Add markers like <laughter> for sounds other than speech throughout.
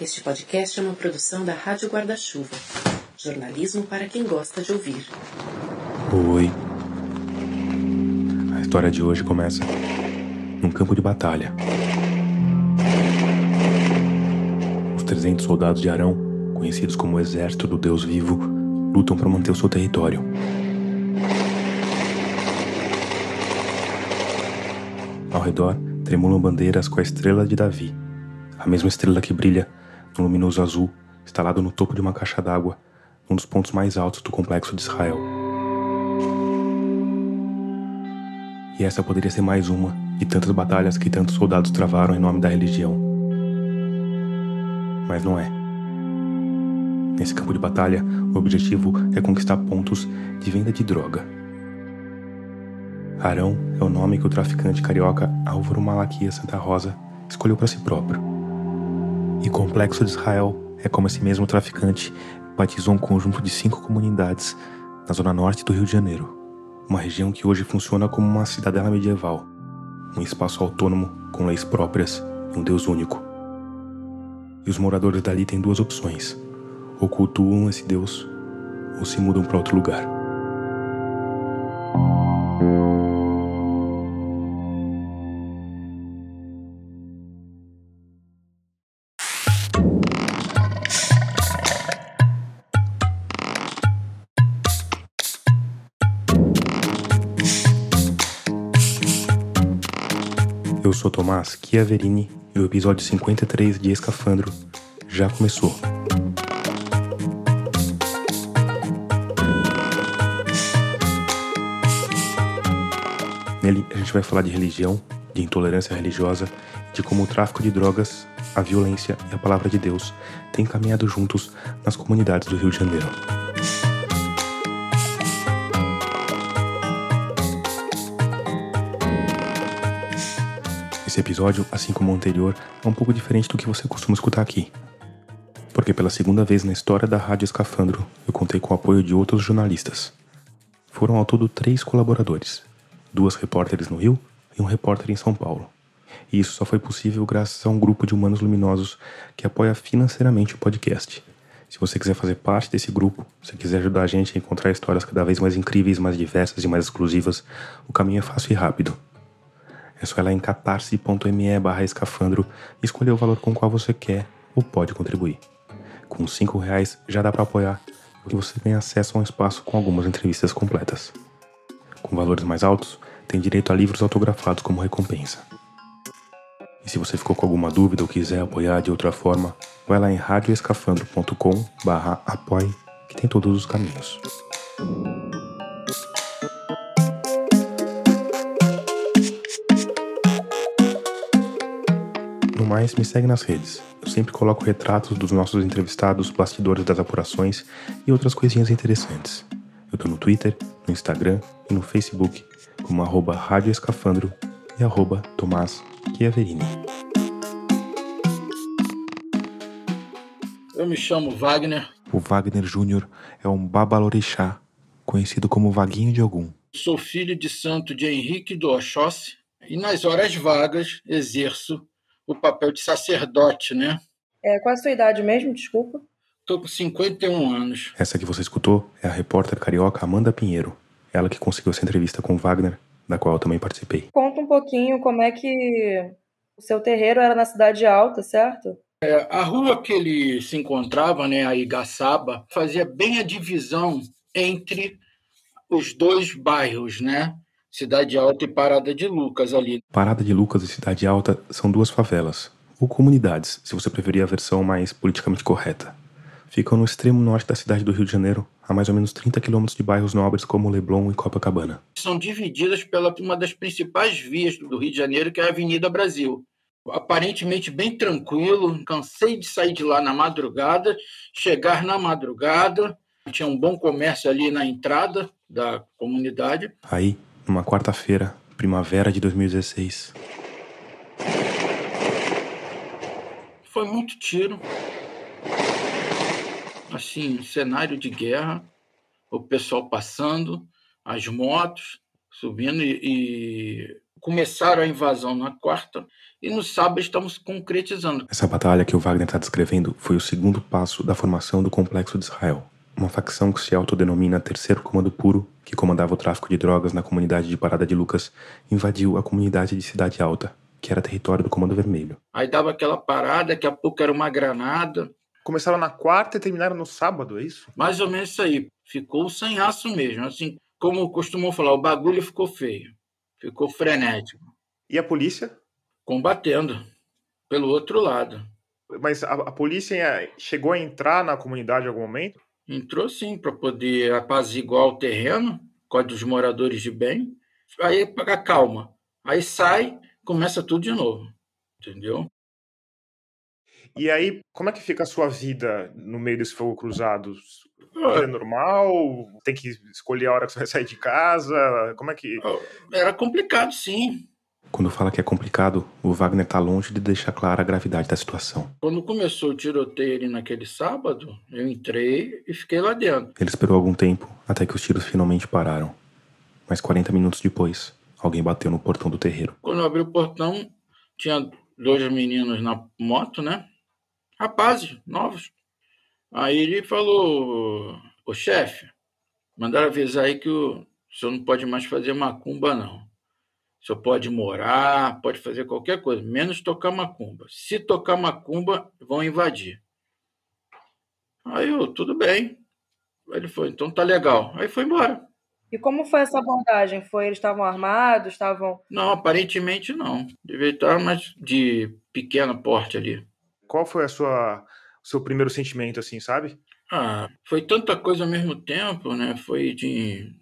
Este podcast é uma produção da Rádio Guarda-Chuva. Jornalismo para quem gosta de ouvir. Oi. A história de hoje começa num campo de batalha. Os 300 soldados de Arão, conhecidos como o Exército do Deus Vivo, lutam para manter o seu território. Ao redor, tremulam bandeiras com a estrela de Davi, a mesma estrela que brilha no luminoso azul, instalado no topo de uma caixa d'água, um dos pontos mais altos do complexo de Israel. E essa poderia ser mais uma de tantas batalhas que tantos soldados travaram em nome da religião. Mas não é. Nesse campo de batalha, o objetivo é conquistar pontos de venda de droga. Arão é o nome que o traficante carioca Álvaro Malaquias Santa Rosa escolheu para si próprio. E Complexo de Israel é como esse mesmo traficante batizou um conjunto de cinco comunidades na zona norte do Rio de Janeiro, uma região que hoje funciona como uma cidadela medieval, um espaço autônomo com leis próprias e um Deus único. E os moradores dali têm duas opções: ou cultuam esse Deus ou se mudam para outro lugar. Eu sou Tomás Chiaverini e o episódio 53 de Escafandro já começou. Nele a gente vai falar de religião, de intolerância religiosa, de como o tráfico de drogas, a violência e a palavra de Deus têm caminhado juntos nas comunidades do Rio de Janeiro. Esse episódio, assim como o anterior, é um pouco diferente do que você costuma escutar aqui. Porque pela segunda vez na história da Rádio Escafandro, eu contei com o apoio de outros jornalistas. Foram ao todo três colaboradores: duas repórteres no Rio e um repórter em São Paulo. E isso só foi possível graças a um grupo de humanos luminosos que apoia financeiramente o podcast. Se você quiser fazer parte desse grupo, se quiser ajudar a gente a encontrar histórias cada vez mais incríveis, mais diversas e mais exclusivas, o caminho é fácil e rápido. É só ir lá em catarse.me barra escafandro e escolher o valor com o qual você quer ou pode contribuir. Com 5 reais já dá para apoiar e você tem acesso a um espaço com algumas entrevistas completas. Com valores mais altos, tem direito a livros autografados como recompensa. E se você ficou com alguma dúvida ou quiser apoiar de outra forma, vai lá em radioescafandro.com barra apoie que tem todos os caminhos. Mais, me segue nas redes. Eu sempre coloco retratos dos nossos entrevistados, bastidores das apurações e outras coisinhas interessantes. Eu tô no Twitter, no Instagram e no Facebook como arroba Rádio Escafandro e arroba Tomás Chiaverini. Eu me chamo Wagner. O Wagner Júnior é um babalorixá, conhecido como Vaguinho de Ogum. Sou filho de santo de Henrique do Oxóssi e nas horas vagas exerço o papel de sacerdote, né? É, qual a sua idade mesmo? Desculpa. Estou com 51 anos. Essa que você escutou é a repórter carioca Amanda Pinheiro. Ela que conseguiu essa entrevista com Wagner, da qual eu também participei. Conta um pouquinho como é que o seu terreiro era na Cidade Alta, certo? É, a rua que ele se encontrava, né, a Igaçaba, fazia bem a divisão entre os dois bairros, né? Cidade Alta e Parada de Lucas ali. Parada de Lucas e Cidade Alta são duas favelas, ou comunidades, se você preferir a versão mais politicamente correta. Ficam no extremo norte da cidade do Rio de Janeiro, a mais ou menos 30 quilômetros de bairros nobres como Leblon e Copacabana. São divididas pela uma das principais vias do Rio de Janeiro, que é a Avenida Brasil. Aparentemente bem tranquilo, cansei de sair de lá na madrugada, chegar na madrugada, tinha um bom comércio ali na entrada da comunidade. Aí, numa quarta-feira, primavera de 2016. Foi muito tiro. Assim, cenário de guerra, o pessoal passando, as motos subindo e, e começaram a invasão na quarta e no sábado estamos concretizando. Essa batalha que o Wagner está descrevendo foi o segundo passo da formação do Complexo de Israel, uma facção que se autodenomina Terceiro Comando Puro, que comandava o tráfico de drogas na comunidade de Parada de Lucas, invadiu a comunidade de Cidade Alta, que era território do Comando Vermelho. Aí dava aquela parada, daqui a pouco era uma granada. Começaram na quarta e terminaram no sábado, é isso? Mais ou menos isso aí. Ficou sem aço mesmo. Assim, como costumam falar, o bagulho ficou feio. Ficou frenético. E a polícia? Combatendo. Pelo outro lado. Mas a, a polícia chegou a entrar na comunidade em algum momento? Entrou sim, para poder apaziguar o terreno, código dos moradores de bem. Aí paga calma. Aí sai, começa tudo de novo. Entendeu? E aí, como é que fica a sua vida no meio desse fogo cruzado? Vida normal? Tem que escolher a hora que você vai sair de casa? Como é que. Era complicado, sim. Quando fala que é complicado, o Wagner tá longe de deixar clara a gravidade da situação. Quando começou o tiroteio ali naquele sábado, eu entrei e fiquei lá dentro. Ele esperou algum tempo até que os tiros finalmente pararam. Mas 40 minutos depois, alguém bateu no portão do terreiro. Quando eu abri o portão, tinha dois meninos na moto, né? Rapazes, novos. Aí ele falou: Ô chefe, mandaram avisar aí que o senhor não pode mais fazer macumba, não. O senhor pode morar, pode fazer qualquer coisa, menos tocar macumba. Se tocar macumba, vão invadir. Aí eu, tudo bem. Aí ele foi, então tá legal. Aí foi embora. E como foi essa abordagem? Foi, eles estavam armados, estavam... Não, aparentemente não. Devia estar, mas de pequeno porte ali. Qual foi a sua o seu primeiro sentimento, assim, sabe? Ah, foi tanta coisa ao mesmo tempo, né? Foi de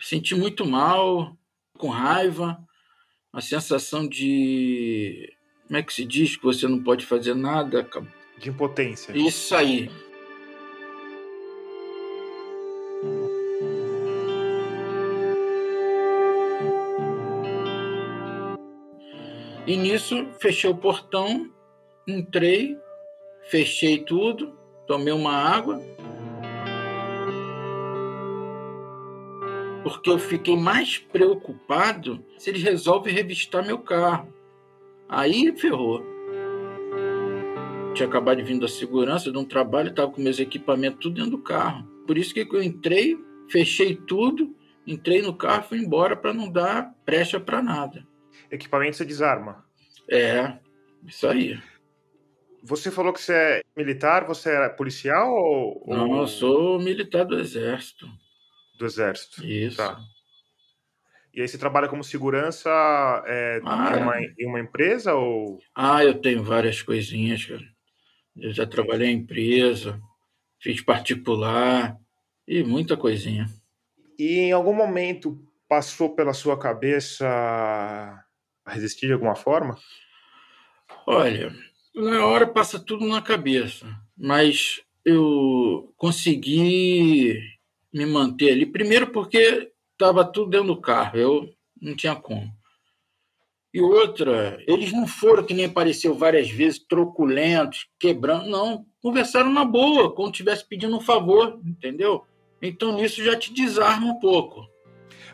sentir muito mal, com raiva, a sensação de como é que se diz que você não pode fazer nada, de impotência. Isso aí. E nisso fechei o portão, entrei, fechei tudo, tomei uma água, porque eu fiquei mais preocupado se eles resolvem revistar meu carro. Aí ferrou. Tinha acabado de vir da segurança de um trabalho, estava com meus equipamentos tudo dentro do carro. Por isso que eu entrei, fechei tudo, entrei no carro e fui embora para não dar brecha para nada. Equipamento você desarma? É, isso aí. Você falou que você é militar, você é policial ou. Não, eu sou militar do Exército. Do Exército. Isso. Tá. E aí você trabalha como segurança é, ah, em, uma, em, uma, empresa ou? Ah, eu tenho várias coisinhas, cara. Eu já trabalhei em empresa, fiz particular e muita coisinha. E em algum momento passou pela sua cabeça resistir de alguma forma? Olha, na hora passa tudo na cabeça, mas eu consegui me manter ali. Primeiro porque estava tudo dentro do carro, eu não tinha como. E outra, eles não foram que nem apareceu várias vezes, troculentos, quebrando, não. Conversaram na boa, como estivesse pedindo um favor, entendeu? Então isso já te desarma um pouco.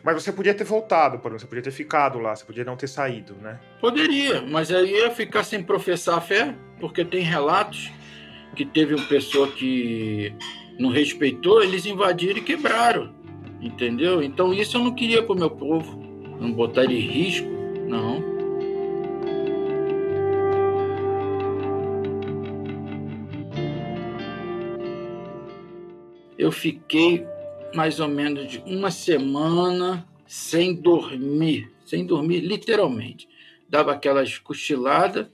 Mas você podia ter voltado, por exemplo, você podia ter ficado lá, você podia não ter saído, né? Poderia, mas aí ia ficar sem professar a fé, porque tem relatos que teve uma pessoa que não respeitou, eles invadiram e quebraram, entendeu? Então isso eu não queria para o meu povo, não botar em risco, não. Eu fiquei mais ou menos de uma semana sem dormir, sem dormir literalmente. Dava aquelas cochiladas,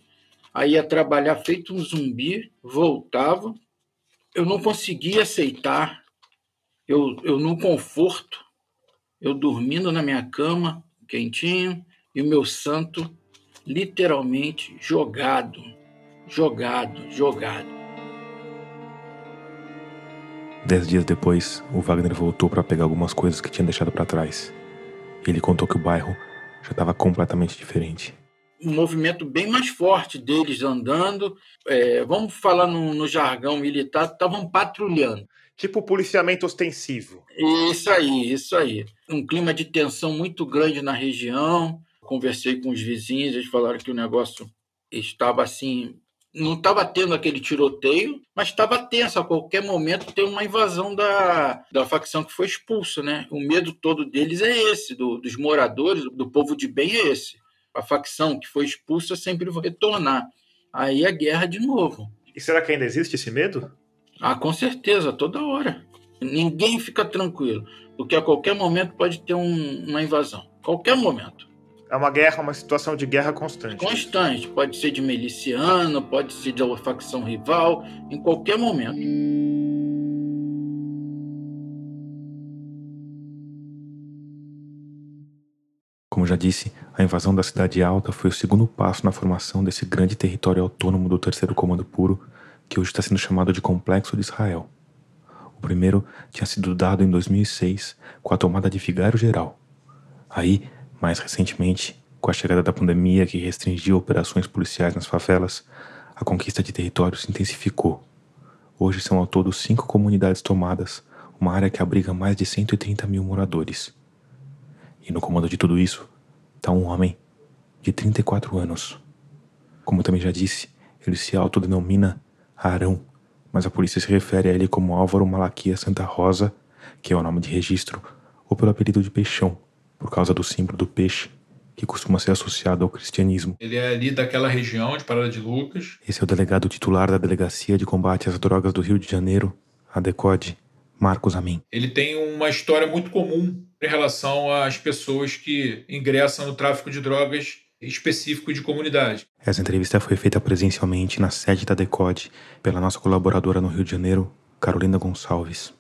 aí ia trabalhar feito um zumbi, voltava. Eu não conseguia aceitar, eu, eu no conforto, eu dormindo na minha cama, quentinho, e o meu santo literalmente jogado, jogado, jogado. Dez dias depois, o Wagner voltou para pegar algumas coisas que tinha deixado para trás. Ele contou que o bairro já estava completamente diferente. Um movimento bem mais forte deles andando. É, vamos falar no, no jargão militar, estavam patrulhando. Tipo policiamento ostensivo. Isso aí, isso aí. Um clima de tensão muito grande na região, conversei com os vizinhos, eles falaram que o negócio estava assim não estava tendo aquele tiroteio, mas estava tenso. A qualquer momento tem uma invasão da, da facção que foi expulsa, né? O medo todo deles é esse, do, dos moradores, do povo de bem é esse. A facção que foi expulsa sempre vai retornar. Aí a guerra de novo. E será que ainda existe esse medo? Ah, com certeza, toda hora. Ninguém fica tranquilo, porque a qualquer momento pode ter um, uma invasão. Qualquer momento. É uma guerra, uma situação de guerra constante. Constante. Pode ser de miliciano, pode ser de uma facção rival, em qualquer momento. Como já disse, a invasão da Cidade Alta foi o segundo passo na formação desse grande território autônomo do Terceiro Comando Puro, que hoje está sendo chamado de Complexo de Israel. O primeiro tinha sido dado em 2006, com a tomada de Vigário Geral. Aí, mais recentemente, com a chegada da pandemia que restringiu operações policiais nas favelas, a conquista de território se intensificou. Hoje são ao todo cinco comunidades tomadas, uma área que abriga mais de 130 mil moradores. E no comando de tudo isso está um homem de 34 anos. Como também já disse, ele se autodenomina Arão, mas a polícia se refere a ele como Álvaro Malaquias Santa Rosa, que é o nome de registro, ou pelo apelido de Peixão, por causa do símbolo do peixe, que costuma ser associado ao cristianismo. Ele é ali daquela região de Parada de Lucas. Esse é o delegado titular da Delegacia de Combate às Drogas do Rio de Janeiro, a DECODE, Marcos Amin. Ele tem uma história muito comum em relação às pessoas que ingressam no tráfico de drogas específico de comunidade. Essa entrevista foi feita presencialmente na sede da DECODE pela nossa colaboradora no Rio de Janeiro, Carolina Gonçalves.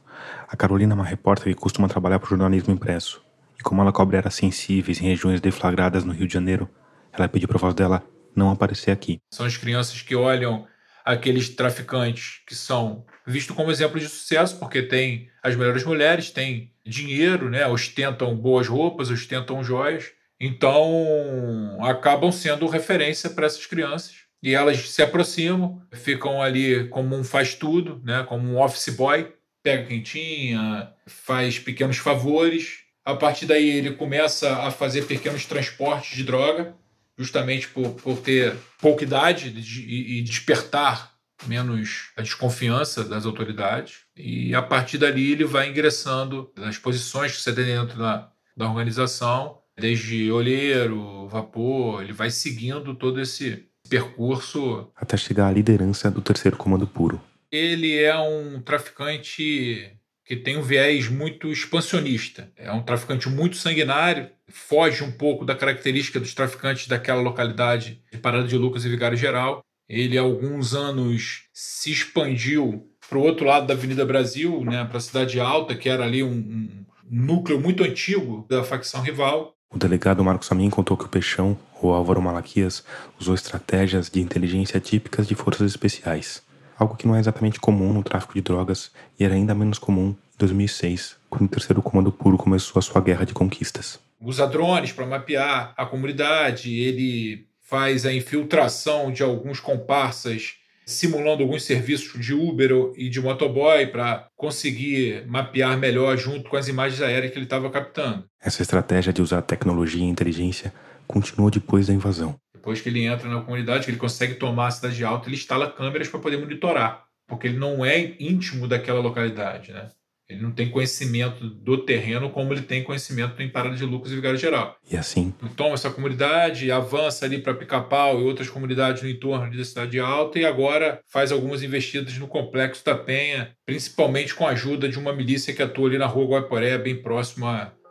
A Carolina é uma repórter que costuma trabalhar para o jornalismo impresso e como ela cobre áreas sensíveis em regiões deflagradas no Rio de Janeiro, ela pediu para a voz dela não aparecer aqui. São as crianças que olham aqueles traficantes que são vistos como exemplo de sucesso, porque têm as melhores mulheres, têm dinheiro, né, ostentam boas roupas, ostentam joias, então acabam sendo referência para essas crianças. E elas se aproximam, ficam ali como um faz-tudo, né, como um office boy, pega quentinha, faz pequenos favores. A partir daí, ele começa a fazer pequenos transportes de droga, justamente por, por ter pouca idade e, e despertar menos a desconfiança das autoridades. E a partir dali, ele vai ingressando nas posições que você tem dentro da, da organização, desde olheiro, vapor, ele vai seguindo todo esse percurso. Até chegar à liderança do terceiro comando puro. Ele é um traficante que tem um viés muito expansionista. É um traficante muito sanguinário, foge um pouco da característica dos traficantes daquela localidade de Parada de Lucas e Vigário Geral. Ele, há alguns anos, se expandiu para o outro lado da Avenida Brasil, né, para a Cidade Alta, que era ali um, um núcleo muito antigo da facção rival. O delegado Marcos Amin contou que o Peixão, ou Álvaro Malaquias, usou estratégias de inteligência típicas de forças especiais algo que não é exatamente comum no tráfico de drogas e era ainda menos comum em 2006, quando o Terceiro Comando Puro começou a sua guerra de conquistas. Usa drones para mapear a comunidade, ele faz a infiltração de alguns comparsas simulando alguns serviços de Uber e de motoboy para conseguir mapear melhor junto com as imagens aéreas que ele estava captando. Essa estratégia de usar tecnologia e inteligência continuou depois da invasão. Depois que ele entra na comunidade, que ele consegue tomar a cidade alta, ele instala câmeras para poder monitorar, porque ele não é íntimo daquela localidade, né? Ele não tem conhecimento do terreno como ele tem conhecimento em Parada de Lucas e Vigário Geral. E assim? Ele toma essa comunidade, avança ali para Pica-Pau e outras comunidades no entorno da Cidade Alta e agora faz algumas investidas no Complexo da Penha, principalmente com a ajuda de uma milícia que atua ali na Rua Guaporé, bem próximo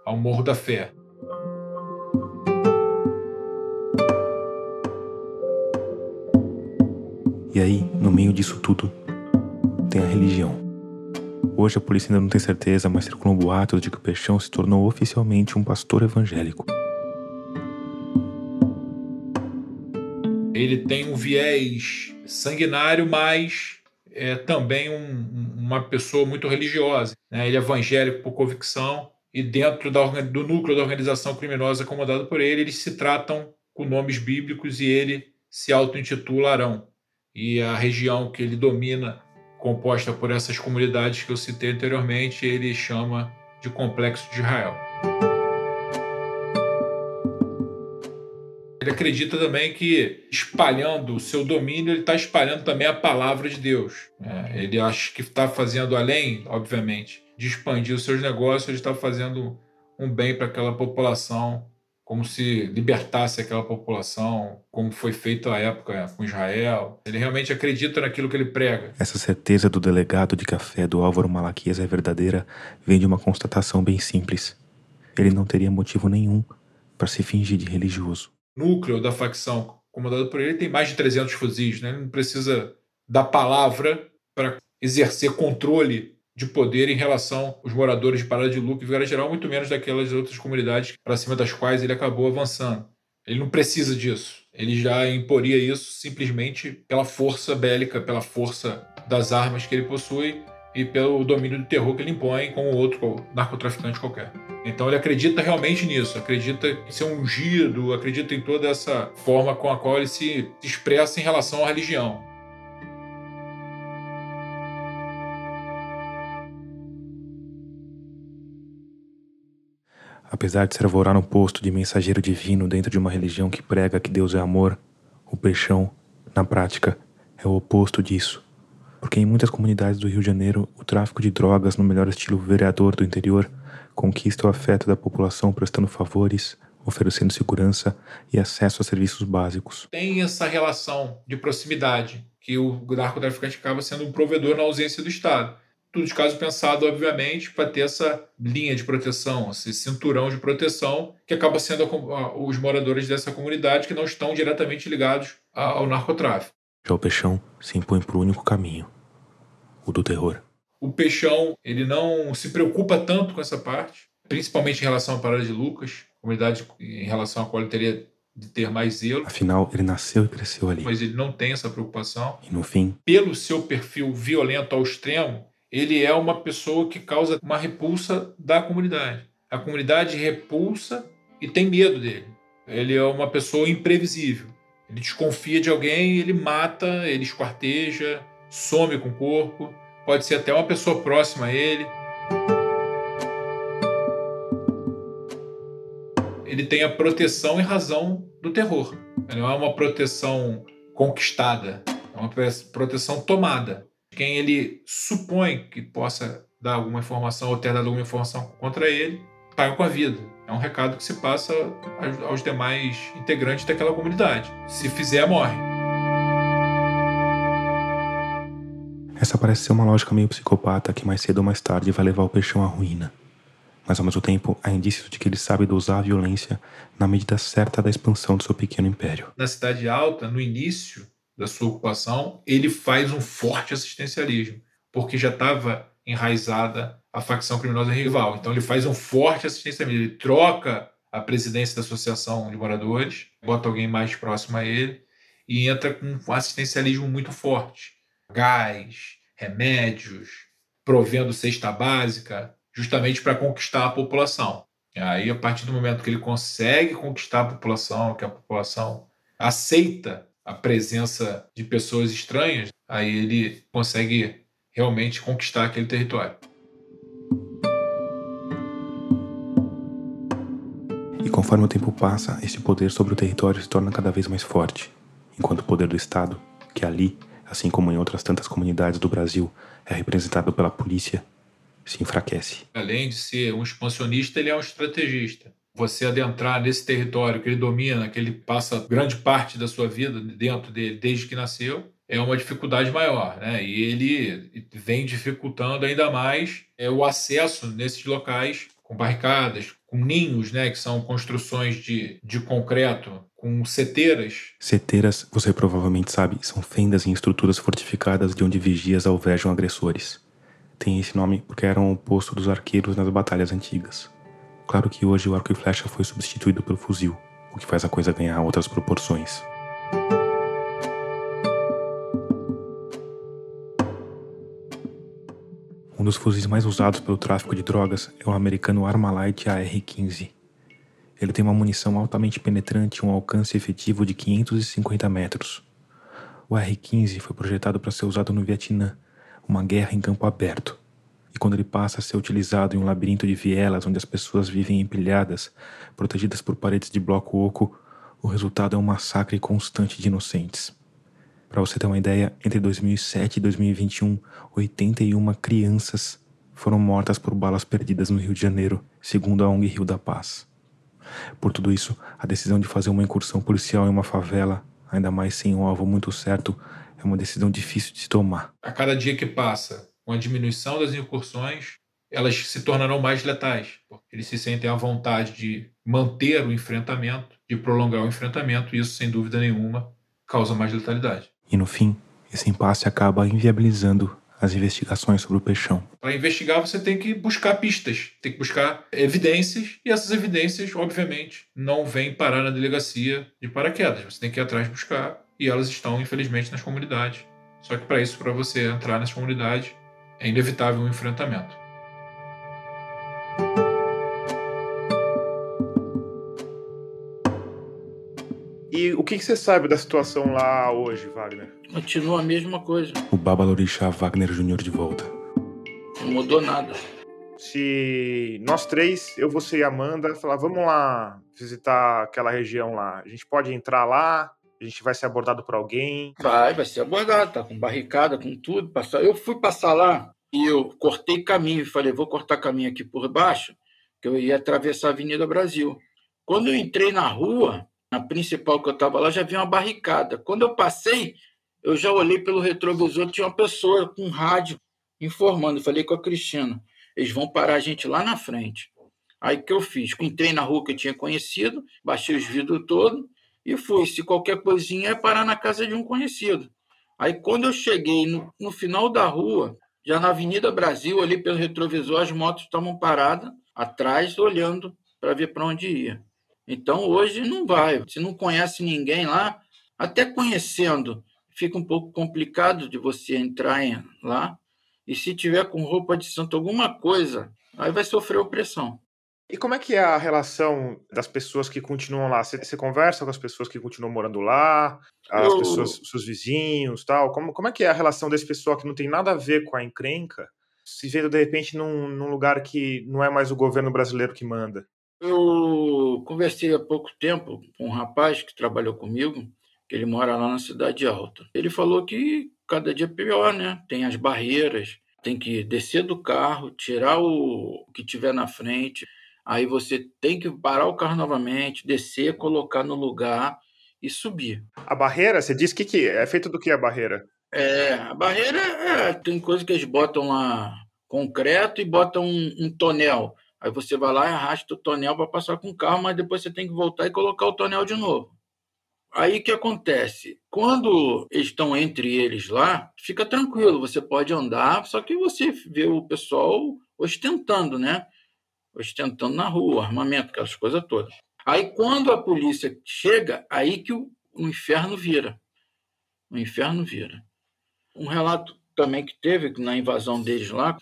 ao Morro da Fé. E aí, no meio disso tudo, tem a religião. Hoje a polícia ainda não tem certeza, mas circulam boatos de que o Peixão se tornou oficialmente um pastor evangélico. Ele tem um viés sanguinário, mas é também um, uma pessoa muito religiosa. Né? Ele é evangélico por convicção e dentro da, do núcleo da organização criminosa comandada por ele, eles se tratam com nomes bíblicos e ele se auto-intitula Arão e a região que ele domina, composta por essas comunidades que eu citei anteriormente, ele chama de Complexo de Israel. Ele acredita também que espalhando o seu domínio, ele está espalhando também a palavra de Deus. É, ele acha que está fazendo além, obviamente, de expandir os seus negócios, ele está fazendo um bem para aquela população, como se libertasse aquela população, como foi feito à época com Israel. Ele realmente acredita naquilo que ele prega. Essa certeza do delegado de café do Álvaro Malaquias é verdadeira vem de uma constatação bem simples. Ele não teria motivo nenhum para se fingir de religioso. O núcleo da facção comandado por ele tem mais de 300 fuzis, né? ele não precisa da palavra para exercer controle de poder em relação aos moradores de Parada de Luca e Vieira Geral, muito menos daquelas outras comunidades para cima das quais ele acabou avançando. Ele não precisa disso. Ele já imporia isso simplesmente pela força bélica, pela força das armas que ele possui e pelo domínio do terror que ele impõe como outro narcotraficante qualquer. Então ele acredita realmente nisso, acredita em ser ungido, acredita em toda essa forma com a qual ele se expressa em relação à religião. Apesar de se arvorar no posto de mensageiro divino dentro de uma religião que prega que Deus é amor, o peixão, na prática, é o oposto disso. Porque em muitas comunidades do Rio de Janeiro, o tráfico de drogas, no melhor estilo vereador do interior, conquista o afeto da população prestando favores, oferecendo segurança e acesso a serviços básicos. Tem essa relação de proximidade que o narcotraficante acaba sendo um provedor na ausência do Estado tudo de caso pensado, obviamente, para ter essa linha de proteção, esse cinturão de proteção que acaba sendo os moradores dessa comunidade que não estão diretamente ligados ao narcotráfico. Já o Peixão se impõe para o único caminho, o do terror. O Peixão ele não se preocupa tanto com essa parte, principalmente em relação à Parada de Lucas, comunidade em relação à qual ele teria de ter mais zelo. Afinal, ele nasceu e cresceu ali. Mas ele não tem essa preocupação. E no fim, pelo seu perfil violento ao extremo, ele é uma pessoa que causa uma repulsa da comunidade. A comunidade repulsa e tem medo dele. Ele é uma pessoa imprevisível. Ele desconfia de alguém, ele mata, ele esquarteja, some com o corpo. Pode ser até uma pessoa próxima a ele. Ele tem a proteção e razão do terror. Não é uma proteção conquistada, é uma proteção tomada quem ele supõe que possa dar alguma informação ou ter dado alguma informação contra ele, paga com a vida. É um recado que se passa aos demais integrantes daquela comunidade. Se fizer, morre. Essa parece ser uma lógica meio psicopata que mais cedo ou mais tarde vai levar o peixão à ruína. Mas ao mesmo tempo, há indícios de que ele sabe dosar a violência na medida certa da expansão do seu pequeno império. Na Cidade Alta, no início, da sua ocupação, ele faz um forte assistencialismo, porque já estava enraizada a facção criminosa rival. Então ele faz um forte assistencialismo, ele troca a presidência da associação de moradores, bota alguém mais próximo a ele e entra com um assistencialismo muito forte. Gás, remédios, provendo cesta básica, justamente para conquistar a população. Aí, a partir do momento que ele consegue conquistar a população, que a população aceita a presença de pessoas estranhas, aí ele consegue realmente conquistar aquele território. E conforme o tempo passa, esse poder sobre o território se torna cada vez mais forte, enquanto o poder do Estado, que ali, assim como em outras tantas comunidades do Brasil, é representado pela polícia, se enfraquece. Além de ser um expansionista, ele é um estrategista você adentrar nesse território que ele domina, que ele passa grande parte da sua vida dentro dele desde que nasceu, é uma dificuldade maior, né? E ele vem dificultando ainda mais é, o acesso nesses locais com barricadas, com ninhos, né? Que são construções de, de concreto, com seteiras. Seteiras, você provavelmente sabe, são fendas em estruturas fortificadas de onde vigias alvejam agressores. Tem esse nome porque eram o posto dos arqueiros nas batalhas antigas. Claro que hoje o arco e flecha foi substituído pelo fuzil, o que faz a coisa ganhar outras proporções. Um dos fuzis mais usados pelo tráfico de drogas é o americano Armalite AR-15. Ele tem uma munição altamente penetrante e um alcance efetivo de 550 metros. O AR-15 foi projetado para ser usado no Vietnã, uma guerra em campo aberto e quando ele passa a ser utilizado em um labirinto de vielas onde as pessoas vivem empilhadas, protegidas por paredes de bloco oco, o resultado é um massacre constante de inocentes. Para você ter uma ideia, entre 2007 e 2021, 81 crianças foram mortas por balas perdidas no Rio de Janeiro, segundo a ONG Rio da Paz. Por tudo isso, a decisão de fazer uma incursão policial em uma favela, ainda mais sem um alvo muito certo, é uma decisão difícil de se tomar. A cada dia que passa, com a diminuição das incursões, elas se tornarão mais letais, porque eles se sentem à vontade de manter o enfrentamento, de prolongar o enfrentamento, e isso, sem dúvida nenhuma, causa mais letalidade. E no fim, esse impasse acaba inviabilizando as investigações sobre o peixão. Para investigar, você tem que buscar pistas, tem que buscar evidências, e essas evidências, obviamente, não vêm parar na delegacia de paraquedas. Você tem que ir atrás buscar, e elas estão, infelizmente, nas comunidades. Só que para isso, para você entrar nas comunidades, é inevitável um enfrentamento. E o que, que você sabe da situação lá hoje, Wagner? Continua a mesma coisa. O Babalorixá Wagner Júnior de volta. Não mudou nada. Se nós três, eu, você e a Amanda, falar, vamos lá visitar aquela região lá. A gente pode entrar lá, a gente vai ser abordado por alguém. Vai, vai ser abordado, tá com barricada, com tudo. Passar. Eu fui passar lá e eu cortei caminho, falei, vou cortar caminho aqui por baixo, que eu ia atravessar a Avenida Brasil. Quando eu entrei na rua, na principal que eu estava lá, já havia uma barricada. Quando eu passei, eu já olhei pelo retrovisor, tinha uma pessoa com rádio informando. Falei com a Cristina, eles vão parar a gente lá na frente. Aí que eu fiz? Entrei na rua que eu tinha conhecido, baixei os vidros todos e fui. Se qualquer coisinha é parar na casa de um conhecido. Aí quando eu cheguei no, no final da rua, já na Avenida Brasil, ali pelo retrovisor, as motos estavam paradas atrás, olhando para ver para onde ia. Então hoje não vai. Se não conhece ninguém lá, até conhecendo, fica um pouco complicado de você entrar em, lá. E se tiver com roupa de santo alguma coisa, aí vai sofrer opressão. E como é que é a relação das pessoas que continuam lá? Você, você conversa com as pessoas que continuam morando lá, as pessoas, seus vizinhos, tal? Como, como é que é a relação desse pessoal que não tem nada a ver com a encrenca, se vendo de repente num, num lugar que não é mais o governo brasileiro que manda? Eu conversei há pouco tempo com um rapaz que trabalhou comigo, que ele mora lá na Cidade Alta. Ele falou que cada dia é pior, né? Tem as barreiras, tem que descer do carro, tirar o que tiver na frente, aí você tem que parar o carro novamente, descer, colocar no lugar e subir. A barreira, você diz que, que é feito do que a barreira? É, a barreira é, tem coisa que eles botam lá concreto e botam um, um tonel. Aí você vai lá e arrasta o tonel para passar com o carro, mas depois você tem que voltar e colocar o tonel de novo. Aí o que acontece? Quando eles estão entre eles lá, fica tranquilo, você pode andar, só que você vê o pessoal ostentando, né? Ostentando na rua, armamento, aquelas coisas todas. Aí quando a polícia chega, aí que o, o inferno vira. O inferno vira. Um relato também que teve na invasão deles lá,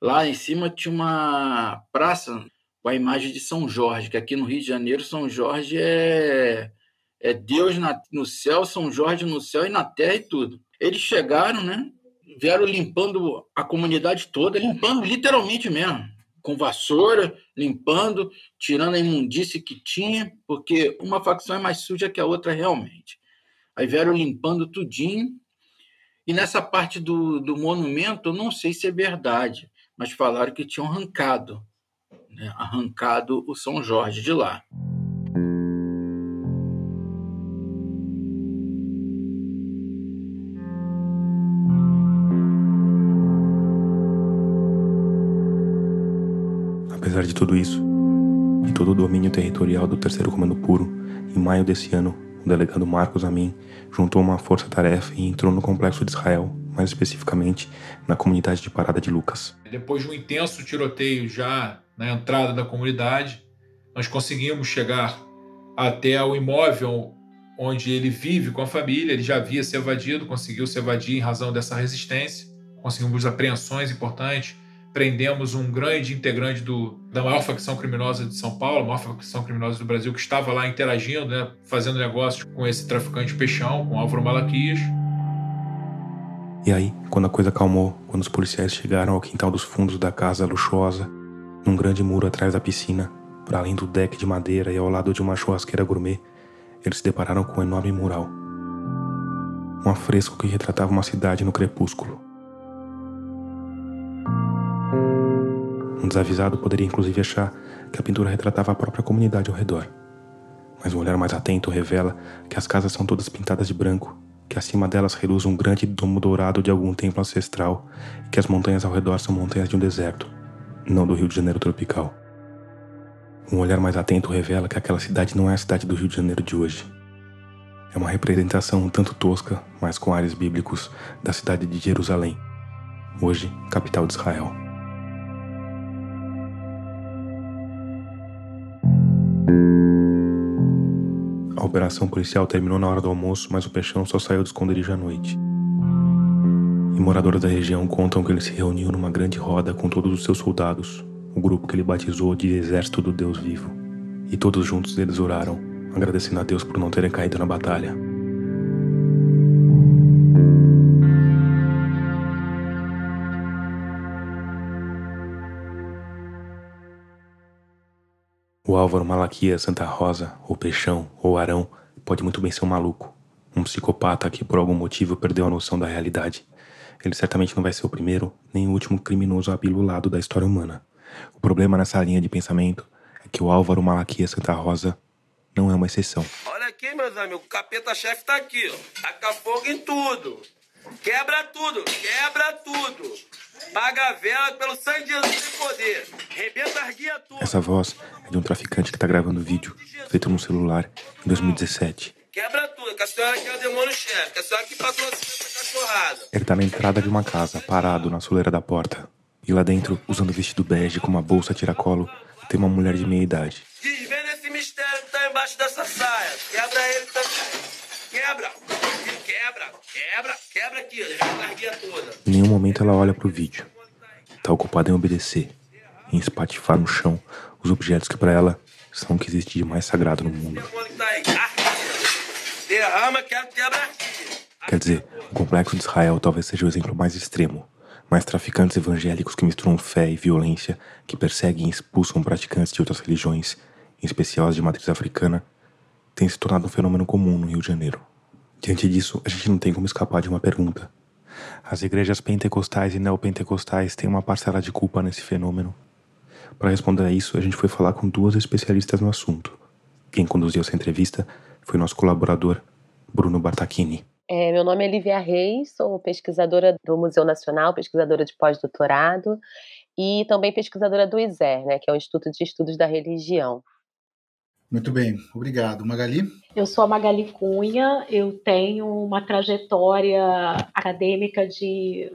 lá em cima tinha uma praça com a imagem de São Jorge, que aqui no Rio de Janeiro São Jorge é, é Deus na, no céu, São Jorge no céu e na terra e tudo. Eles chegaram, né? Vieram limpando a comunidade toda, limpando literalmente mesmo, com vassoura, limpando, tirando a imundície que tinha, porque uma facção é mais suja que a outra realmente. Aí vieram limpando tudinho. E nessa parte do, do monumento, eu não sei se é verdade, mas falaram que tinham arrancado, né? arrancado o São Jorge de lá. Apesar de tudo isso, e todo o domínio territorial do Terceiro Comando Puro, em maio desse ano, o delegado Marcos Amin juntou uma força-tarefa e entrou no complexo de Israel, mais especificamente na comunidade de Parada de Lucas. Depois de um intenso tiroteio já na entrada da comunidade, nós conseguimos chegar até o imóvel onde ele vive com a família. Ele já havia se evadido, conseguiu se evadir em razão dessa resistência. Conseguimos apreensões importantes. Prendemos um grande integrante do, da maior facção criminosa de São Paulo, a maior facção criminosa do Brasil, que estava lá interagindo, né, fazendo negócios com esse traficante peixão, com Álvaro Malaquias. E aí, quando a coisa acalmou, quando os policiais chegaram ao quintal dos fundos da casa luxuosa, num grande muro atrás da piscina, para além do deck de madeira e ao lado de uma churrasqueira gourmet, eles se depararam com um enorme mural. Um afresco que retratava uma cidade no crepúsculo. Um desavisado poderia inclusive achar que a pintura retratava a própria comunidade ao redor. Mas um olhar mais atento revela que as casas são todas pintadas de branco, que acima delas reluz um grande domo dourado de algum templo ancestral e que as montanhas ao redor são montanhas de um deserto, não do Rio de Janeiro tropical. Um olhar mais atento revela que aquela cidade não é a cidade do Rio de Janeiro de hoje. É uma representação um tanto tosca, mas com ares bíblicos, da cidade de Jerusalém, hoje capital de Israel. A operação policial terminou na hora do almoço, mas o Peixão só saiu do esconderijo à noite. E moradores da região contam que ele se reuniu numa grande roda com todos os seus soldados, o grupo que ele batizou de Exército do Deus Vivo. E todos juntos eles oraram, agradecendo a Deus por não terem caído na batalha. O Álvaro Malaquias Santa Rosa, ou Peixão, ou Arão, pode muito bem ser um maluco. Um psicopata que por algum motivo perdeu a noção da realidade. Ele certamente não vai ser o primeiro, nem o último criminoso abilulado da história humana. O problema nessa linha de pensamento é que o Álvaro Malaquias Santa Rosa não é uma exceção. Olha aqui, meus amigos, o capeta-chefe tá aqui, ó. Taca fogo em tudo. Quebra tudo, quebra tudo. Paga a vela pelo sangue de Jesus tem poder. Rebenta as guias tudo. Essa voz é de um traficante que tá gravando vídeo, feito no celular, em 2017. Quebra tudo, que a senhora aqui é o demônio-chefe, que a senhora que patrocina essa cachorrada. Ele tá na entrada de uma casa, parado na soleira da porta. E lá dentro, usando vestido bege com uma bolsa tiracolo, tem uma mulher de meia idade. Desvenda esse mistério que tá embaixo dessa saia. Quebra ele também. Quebra. Quebra, quebra, aqui, guias toda. Em nenhum momento ela olha pro vídeo. Tá ocupada em obedecer, em espatifar no chão os objetos que para ela são o que existe de mais sagrado no mundo. Quer dizer, o complexo de Israel talvez seja o exemplo mais extremo. Mas traficantes evangélicos que misturam fé e violência, que perseguem e expulsam praticantes de outras religiões, em especial as de matriz africana, têm se tornado um fenômeno comum no Rio de Janeiro. Diante disso, a gente não tem como escapar de uma pergunta. As igrejas pentecostais e neopentecostais têm uma parcela de culpa nesse fenômeno? Para responder a isso, a gente foi falar com duas especialistas no assunto. Quem conduziu essa entrevista foi nosso colaborador, Bruno Bartachini. É, meu nome é Lívia Reis, sou pesquisadora do Museu Nacional, pesquisadora de pós-doutorado e também pesquisadora do ISER, né, que é o Instituto de Estudos da Religião. Muito bem, obrigado. Magali? Eu sou a Magali Cunha, eu tenho uma trajetória acadêmica de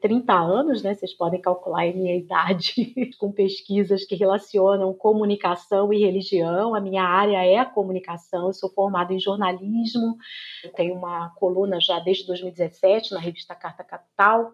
30 anos, né? Vocês podem calcular a minha idade <laughs> com pesquisas que relacionam comunicação e religião. A minha área é a comunicação, eu sou formada em jornalismo, eu tenho uma coluna já desde 2017 na revista Carta Capital.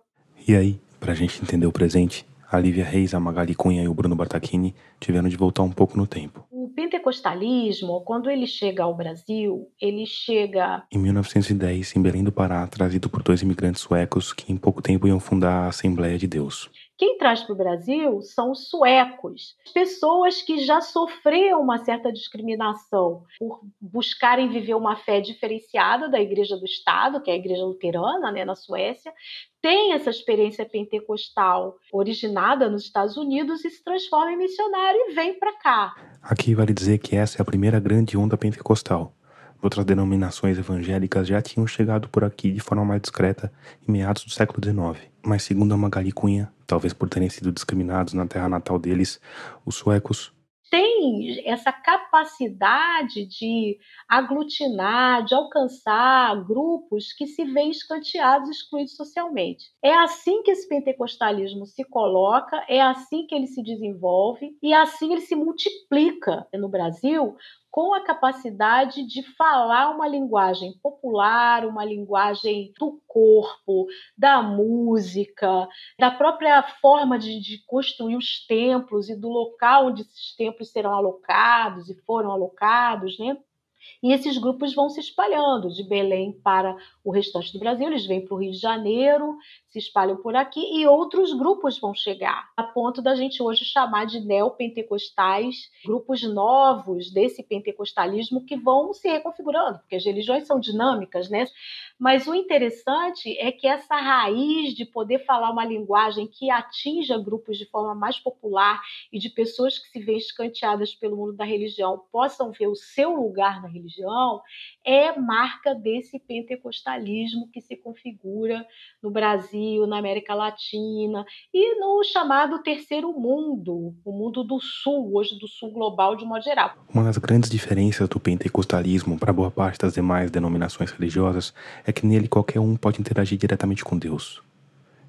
E aí, para a gente entender o presente, a Lívia Reis, a Magali Cunha e o Bruno Bartachini tiveram de voltar um pouco no tempo. Pentecostalismo, quando ele chega ao Brasil, ele chega Em 1910, em Belém do Pará, trazido por dois imigrantes suecos que em pouco tempo iam fundar a Assembleia de Deus. Quem traz para o Brasil são os suecos, pessoas que já sofreram uma certa discriminação por buscarem viver uma fé diferenciada da Igreja do Estado, que é a Igreja Luterana, né, na Suécia, tem essa experiência pentecostal originada nos Estados Unidos e se transforma em missionário e vem para cá. Aqui vale dizer que essa é a primeira grande onda pentecostal. Outras denominações evangélicas já tinham chegado por aqui de forma mais discreta em meados do século XIX. Mas segundo a Magali Cunha, talvez por terem sido discriminados na terra natal deles, os suecos tem essa capacidade de aglutinar, de alcançar grupos que se veem escanteados, excluídos socialmente. É assim que esse pentecostalismo se coloca, é assim que ele se desenvolve e assim ele se multiplica no Brasil com a capacidade de falar uma linguagem popular, uma linguagem do corpo, da música, da própria forma de, de, construir os templos e do local onde esses templos serão alocados e foram alocados, né? E esses grupos vão se espalhando de Belém para o restante do Brasil, eles vêm para o Rio de Janeiro, se espalham por aqui e outros grupos vão chegar, a ponto da gente hoje chamar de neopentecostais, grupos novos desse pentecostalismo que vão se reconfigurando, porque as religiões são dinâmicas, né? Mas o interessante é que essa raiz de poder falar uma linguagem que atinja grupos de forma mais popular e de pessoas que se veem escanteadas pelo mundo da religião possam ver o seu lugar na religião, é marca desse pentecostalismo que se configura no Brasil, na América Latina e no chamado terceiro mundo, o mundo do sul, hoje do sul global de modo geral. Uma das grandes diferenças do pentecostalismo para boa parte das demais denominações religiosas é que nele qualquer um pode interagir diretamente com Deus.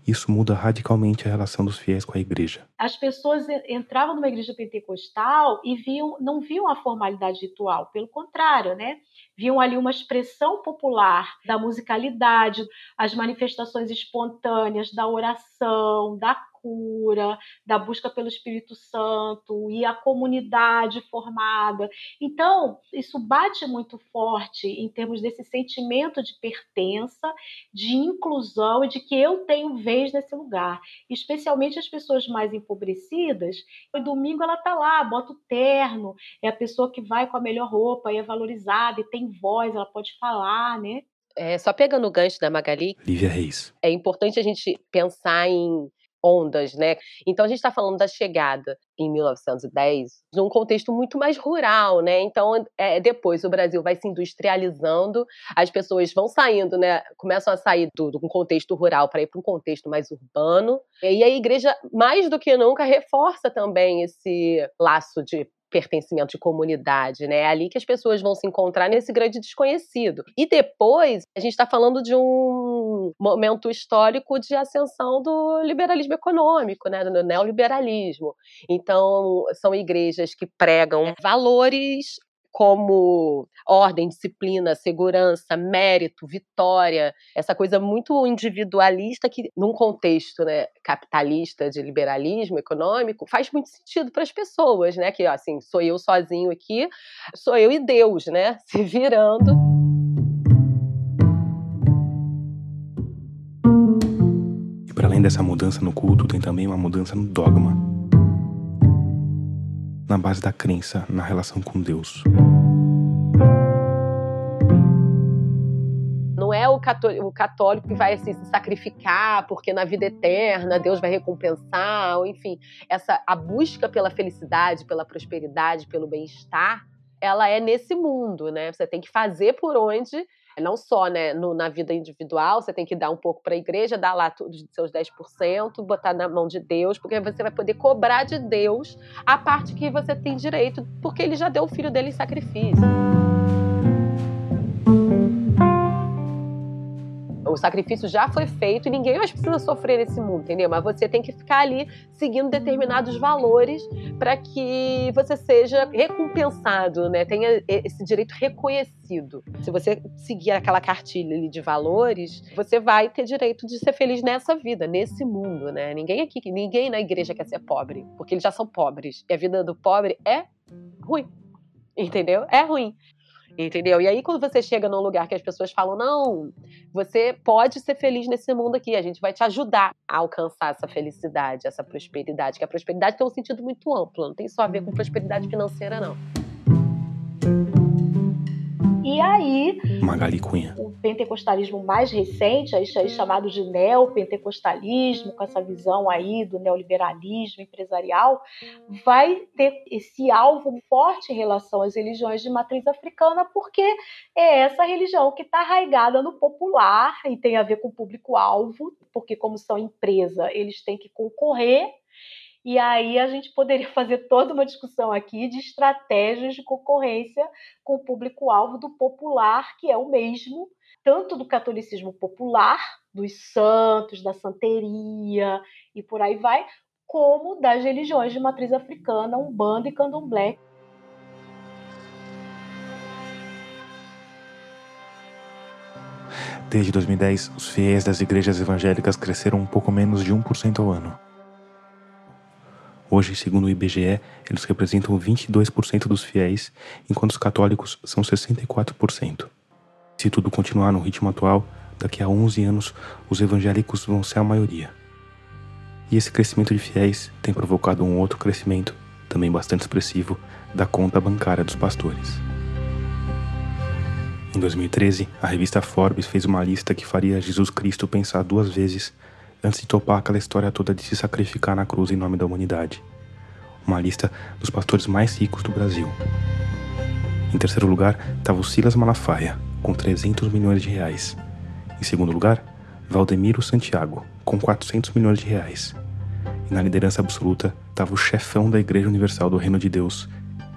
Isso muda radicalmente a relação dos fiéis com a igreja. As pessoas entravam numa igreja pentecostal e viam, não viam a formalidade ritual, pelo contrário, né? Viam ali uma expressão popular da musicalidade, as manifestações espontâneas da oração, da cura, da busca pelo Espírito Santo e a comunidade formada. Então, isso bate muito forte em termos desse sentimento de pertença, de inclusão e de que eu tenho vez nesse lugar. Especialmente as pessoas mais empobrecidas. No domingo ela está lá, bota o terno, é a pessoa que vai com a melhor roupa e é valorizada e tem voz, ela pode falar, né? É, só pegando o gancho da Magali. Lívia Reis. É importante a gente pensar em ondas, né? Então a gente está falando da chegada em 1910 num contexto muito mais rural, né? Então é, depois o Brasil vai se industrializando, as pessoas vão saindo, né? Começam a sair do, do contexto rural para ir para um contexto mais urbano. E a igreja mais do que nunca reforça também esse laço de pertencimento de comunidade, né? É ali que as pessoas vão se encontrar nesse grande desconhecido. E depois, a gente está falando de um momento histórico de ascensão do liberalismo econômico, né? Do neoliberalismo. Então, são igrejas que pregam valores como ordem, disciplina, segurança, mérito, vitória, essa coisa muito individualista que, num contexto né, capitalista de liberalismo econômico, faz muito sentido para as pessoas, né? Que assim, sou eu sozinho aqui, sou eu e Deus, né? <laughs> Se virando. E para além dessa mudança no culto, tem também uma mudança no dogma na base da crença na relação com Deus. Não é o católico, o católico que vai assim, se sacrificar porque na vida eterna Deus vai recompensar, ou enfim, essa a busca pela felicidade, pela prosperidade, pelo bem-estar, ela é nesse mundo, né? Você tem que fazer por onde não só né, no, na vida individual, você tem que dar um pouco para a igreja, dar lá os seus 10%, botar na mão de Deus, porque você vai poder cobrar de Deus a parte que você tem direito, porque ele já deu o filho dele em sacrifício. O sacrifício já foi feito e ninguém mais precisa sofrer nesse mundo, entendeu? Mas você tem que ficar ali seguindo determinados valores para que você seja recompensado, né? Tenha esse direito reconhecido. Se você seguir aquela cartilha ali de valores, você vai ter direito de ser feliz nessa vida, nesse mundo, né? Ninguém aqui, ninguém na igreja quer ser pobre, porque eles já são pobres. E a vida do pobre é ruim. Entendeu? É ruim. Entendeu? E aí, quando você chega num lugar que as pessoas falam, não, você pode ser feliz nesse mundo aqui, a gente vai te ajudar a alcançar essa felicidade, essa prosperidade, que a prosperidade tem um sentido muito amplo, não tem só a ver com prosperidade financeira, não. E aí, Magali Cunha. o pentecostalismo mais recente, aí chamado de neopentecostalismo, com essa visão aí do neoliberalismo empresarial, vai ter esse alvo forte em relação às religiões de matriz africana, porque é essa religião que está arraigada no popular e tem a ver com o público-alvo, porque como são empresa, eles têm que concorrer e aí a gente poderia <laughs> fazer toda uma discussão aqui de estratégias de concorrência com o público-alvo do popular, que é o mesmo, tanto do catolicismo popular, dos santos, da santeria e por aí vai, como das religiões de matriz africana, umbanda e candomblé. Desde 2010, os fiéis das igrejas evangélicas cresceram um pouco menos de 1% ao ano. Hoje, segundo o IBGE, eles representam 22% dos fiéis, enquanto os católicos são 64%. Se tudo continuar no ritmo atual, daqui a 11 anos os evangélicos vão ser a maioria. E esse crescimento de fiéis tem provocado um outro crescimento, também bastante expressivo, da conta bancária dos pastores. Em 2013, a revista Forbes fez uma lista que faria Jesus Cristo pensar duas vezes antes de topar aquela história toda de se sacrificar na cruz em nome da humanidade. Uma lista dos pastores mais ricos do Brasil. Em terceiro lugar estava o Silas Malafaia, com 300 milhões de reais. Em segundo lugar, Valdemiro Santiago, com 400 milhões de reais. E na liderança absoluta estava o chefão da Igreja Universal do Reino de Deus,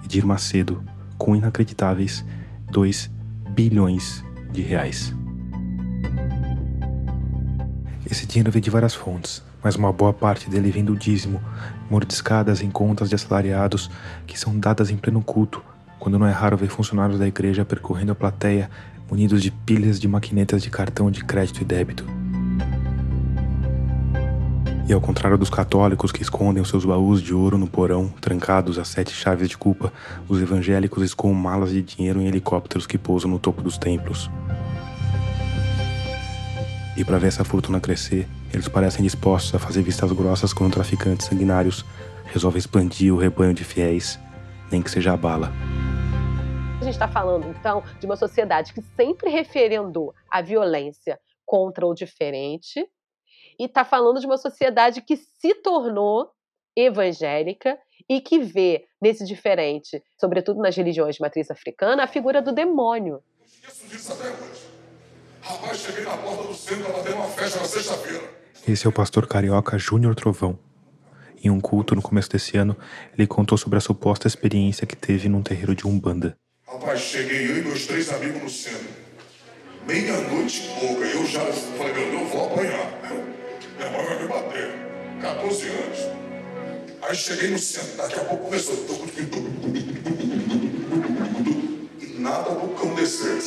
Edir Macedo, com inacreditáveis 2 bilhões de reais. Esse dinheiro vem de várias fontes, mas uma boa parte dele vem do dízimo, mordiscadas em contas de assalariados que são dadas em pleno culto, quando não é raro ver funcionários da igreja percorrendo a plateia munidos de pilhas de maquinetas de cartão de crédito e débito. E ao contrário dos católicos que escondem os seus baús de ouro no porão, trancados a sete chaves de culpa, os evangélicos escoam malas de dinheiro em helicópteros que pousam no topo dos templos. E para ver essa fortuna crescer, eles parecem dispostos a fazer vistas grossas quando traficantes sanguinários resolvem expandir o rebanho de fiéis, nem que seja a bala. A gente está falando, então, de uma sociedade que sempre referendou a violência contra o diferente e está falando de uma sociedade que se tornou evangélica e que vê nesse diferente, sobretudo nas religiões de matriz africana, a figura do demônio. Esqueço disso até hoje. Rapaz, cheguei na porta do centro, ela deu uma festa na sexta-feira. Esse é o pastor carioca Júnior Trovão. Em um culto no começo desse ano, ele contou sobre a suposta experiência que teve num terreiro de Umbanda. Rapaz, cheguei eu e meus três amigos no centro. Meia-noite e pouca, eu já falei, meu Deus, eu vou apanhar. Minha mãe vai me bater. 14 anos. Aí cheguei no centro, daqui a pouco começou. E nada do cão descer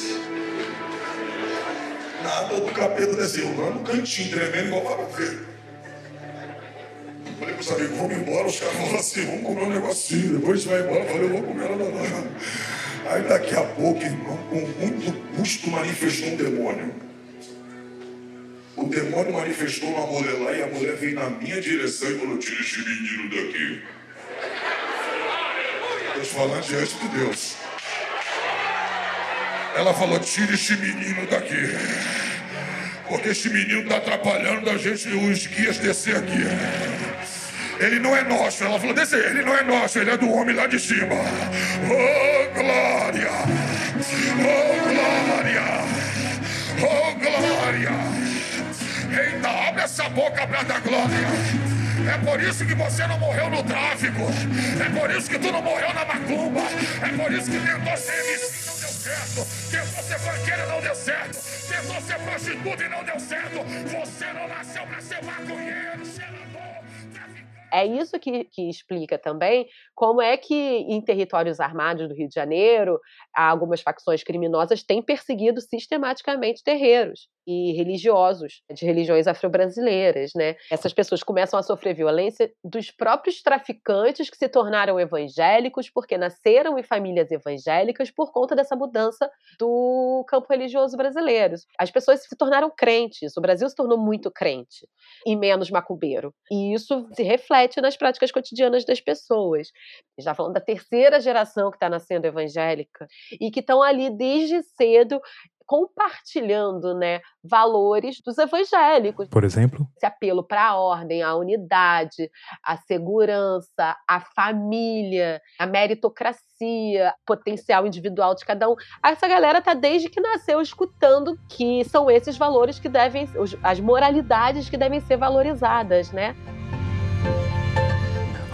nada do capeta desceu, lá no cantinho, tremendo igual para Falei pros amigos, vamos embora, os caras falaram assim, vamos comer um negocinho, depois a gente vai embora. Eu falei, eu vou comer nada não. Aí daqui a pouco, irmão, com muito custo manifestou um demônio. O demônio manifestou uma mulher lá e a mulher veio na minha direção e falou, tira esse menino daqui. Estou falando diante de Deus. Ela falou: tire esse menino daqui. Porque esse menino está atrapalhando a gente, os guias descer aqui. Ele não é nosso. Ela falou: descer, ele não é nosso, ele é do homem lá de cima. Oh, glória! Oh, glória! Oh, glória! Eita, abre essa boca para dar glória! É por isso que você não morreu no tráfico. É por isso que tu não morreu na macumba. É por isso que tentou ser MC certo. Tentou ser banqueiro não deu certo. Tentou ser prostituta e não deu certo. Você não nasceu para ser maconheiro. É isso que, que, explica também como é que em territórios armados do Rio de Janeiro, algumas facções criminosas têm perseguido sistematicamente terreiros e religiosos de religiões afro-brasileiras, né? Essas pessoas começam a sofrer violência dos próprios traficantes que se tornaram evangélicos porque nasceram em famílias evangélicas por conta dessa mudança do campo religioso brasileiro. As pessoas se tornaram crentes, o Brasil se tornou muito crente e menos macumbeiro. E isso se reflete nas práticas cotidianas das pessoas. Já falando da terceira geração que está nascendo evangélica e que estão ali desde cedo compartilhando né, valores dos evangélicos. Por exemplo? Esse apelo para a ordem, a unidade, a segurança, a família, a meritocracia, potencial individual de cada um. Essa galera tá desde que nasceu escutando que são esses valores que devem, as moralidades que devem ser valorizadas, né?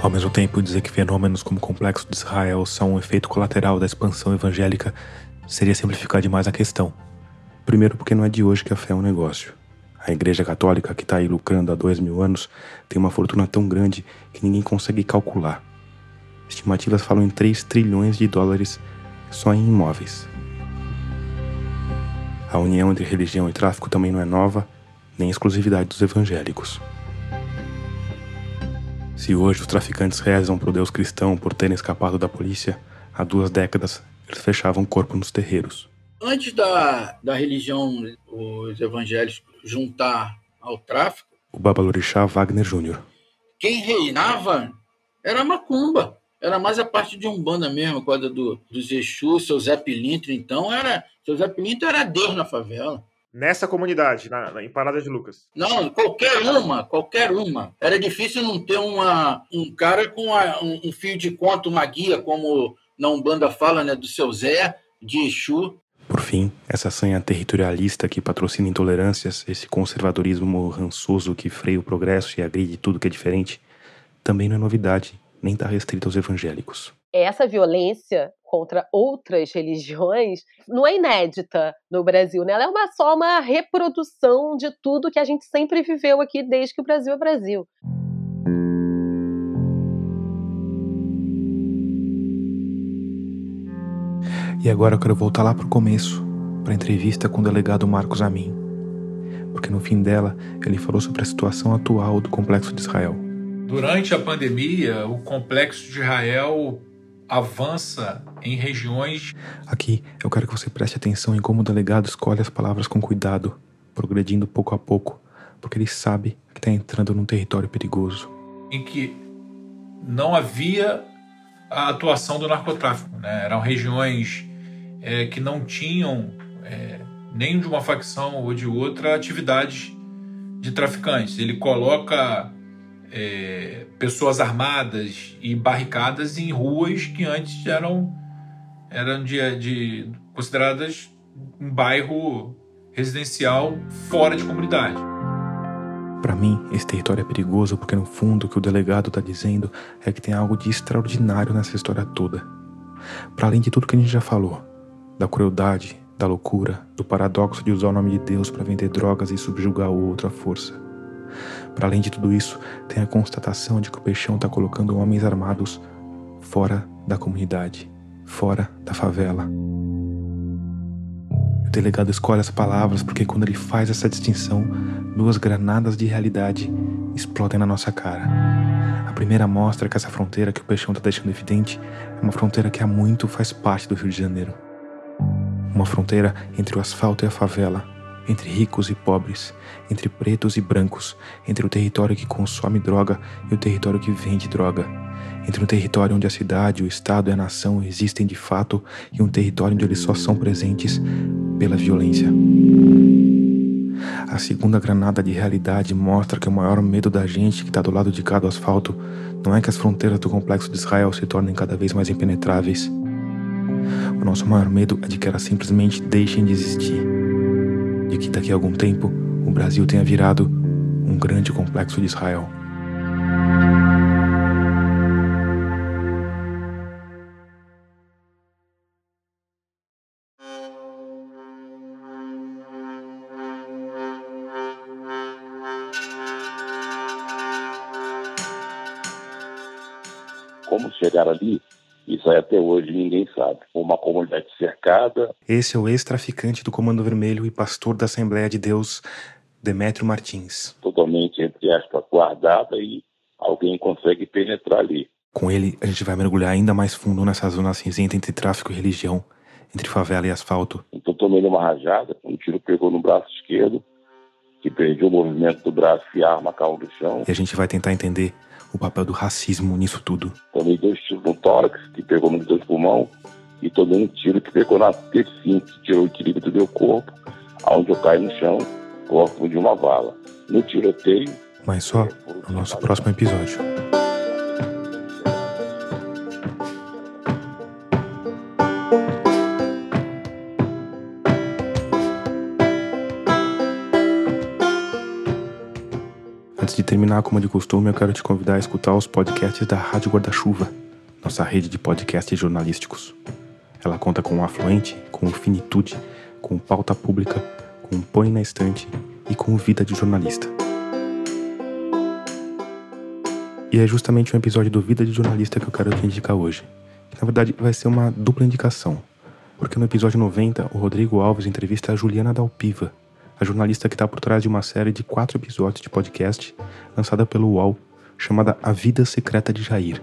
Ao mesmo tempo, dizer que fenômenos como o Complexo de Israel são um efeito colateral da expansão evangélica seria simplificar demais a questão. Primeiro, porque não é de hoje que a fé é um negócio. A Igreja Católica, que está aí lucrando há dois mil anos, tem uma fortuna tão grande que ninguém consegue calcular. Estimativas falam em 3 trilhões de dólares só em imóveis. A união entre religião e tráfico também não é nova, nem exclusividade dos evangélicos. Se hoje os traficantes rezam pro Deus cristão por terem escapado da polícia, há duas décadas eles fechavam o corpo nos terreiros. Antes da, da religião, os evangélicos juntar ao tráfico, O Babalorixá Wagner Júnior. quem reinava era a macumba. Era mais a parte de Umbanda mesmo, coisa do, dos Exu, seu Zé Pilintra, então era. Seu Zé Pilintra era Deus na favela. Nessa comunidade, na, na- em Parada de Lucas. Não, qualquer uma, qualquer uma. Era difícil não ter uma, um cara com a- um, um fio de conta, uma guia, como na Umbanda fala, né, do seu Zé, de Exu. Por fim, essa sanha territorialista que patrocina intolerâncias, esse conservadorismo rançoso que freia o progresso e agride tudo que é diferente, também não é novidade, nem está restrito aos evangélicos. essa violência contra outras religiões não é inédita no Brasil, né? Ela é uma, só uma reprodução de tudo que a gente sempre viveu aqui desde que o Brasil é Brasil. E agora eu quero voltar lá pro começo, para a entrevista com o delegado Marcos Amin. Porque no fim dela, ele falou sobre a situação atual do complexo de Israel. Durante a pandemia, o complexo de Israel avança em regiões Aqui, eu quero que você preste atenção em como o delegado escolhe as palavras com cuidado, progredindo pouco a pouco, porque ele sabe que está entrando num território perigoso. em que não havia a atuação do narcotráfico. Né? Eram regiões é, que não tinham, é, nem de uma facção ou de outra, atividades de traficantes. Ele coloca é, pessoas armadas e barricadas em ruas que antes eram, eram de, de- consideradas um bairro residencial fora de comunidade. Para mim, esse território é perigoso porque no fundo o que o delegado está dizendo é que tem algo de extraordinário nessa história toda. Para além de tudo que a gente já falou, da crueldade, da loucura, do paradoxo de usar o nome de Deus para vender drogas e subjugar o outro à força. Para além de tudo isso, tem a constatação de que o Peixão está colocando homens armados fora da comunidade, fora da favela. O delegado escolhe as palavras porque quando ele faz essa distinção, duas granadas de realidade explodem na nossa cara. A primeira mostra que essa fronteira que o Peixão está deixando evidente é uma fronteira que há muito faz parte do Rio de Janeiro. Uma fronteira entre o asfalto e a favela, entre ricos e pobres, entre pretos e brancos, entre o território que consome droga e o território que vende droga, entre um território onde a cidade, o estado e a nação existem de fato e um território onde eles só são presentes pela violência. A segunda granada de realidade mostra que o maior medo da gente que está do lado de cá do asfalto não é que as fronteiras do complexo de Israel se tornem cada vez mais impenetráveis. O nosso maior medo é de que elas simplesmente deixem de existir. De que daqui a algum tempo o Brasil tenha virado um grande complexo de Israel. Como chegar ali, isso aí até hoje ninguém sabe. Uma comunidade cercada, Esse é o ex-traficante do Comando Vermelho e pastor da Assembleia de Deus, Demétrio Martins. totalmente, entre aspas, guardada e alguém consegue penetrar ali. Com ele, a gente vai mergulhar ainda mais fundo nessa zona cinzenta entre tráfico e religião, entre favela e asfalto. Então tomei uma rajada, um tiro pegou no braço esquerdo, que perdi o movimento do braço e a arma caiu no chão. E a gente vai tentar entender o papel do racismo nisso tudo. Tomei dois tiros no tórax, que pegou nos dois pulmões, e tomei um tiro que pegou na T5, que tirou o equilíbrio do meu corpo, aonde eu caí no chão, corpo de uma vala. No tiroteio, Mas só no nosso próximo episódio. Terminar, como de costume, eu quero te convidar a escutar os podcasts da Rádio Guarda-Chuva, nossa rede de podcasts jornalísticos. Ela conta com o Afluente, com o Finitude, com Pauta Pública, com Põe na Estante e com Vida de Jornalista. E é justamente um episódio do Vida de Jornalista que eu quero te indicar hoje. Na verdade, vai ser uma dupla indicação. Porque no episódio 90, o Rodrigo Alves entrevista a Juliana Dalpiva, a jornalista que está por trás de uma série de quatro episódios de podcast lançada pelo UOL, chamada A Vida Secreta de Jair.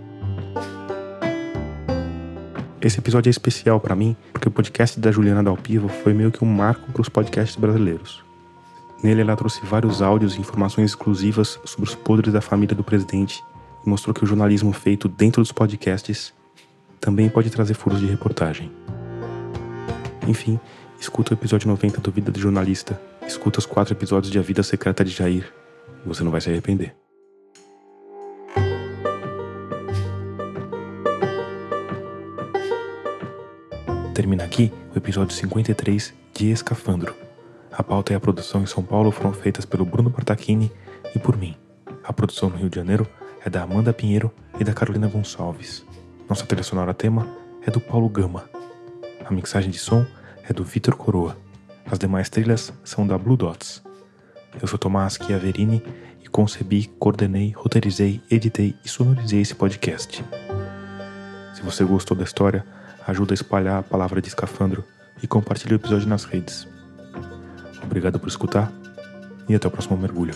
Esse episódio é especial para mim porque o podcast da Juliana Dalpivo foi meio que um marco para os podcasts brasileiros. Nele ela trouxe vários áudios e informações exclusivas sobre os podres da família do presidente e mostrou que o jornalismo feito dentro dos podcasts também pode trazer furos de reportagem. Enfim, escuta o episódio 90 do Vida de Jornalista, escuta os quatro episódios de A Vida Secreta de Jair, você não vai se arrepender. Termina aqui o episódio 53 de Escafandro. A pauta e a produção em São Paulo foram feitas pelo Bruno Bartachini e por mim. A produção no Rio de Janeiro é da Amanda Pinheiro e da Carolina Gonçalves. Nossa trilha sonora tema é do Paulo Gama. A mixagem de som é do Vitor Coroa. As demais trilhas são da Blue Dots. Eu sou Tomás Chiaverini e concebi, coordenei, roteirizei, editei e sonorizei esse podcast. Se você gostou da história, ajuda a espalhar a palavra de escafandro e compartilhe o episódio nas redes. Obrigado por escutar e até o próximo mergulho.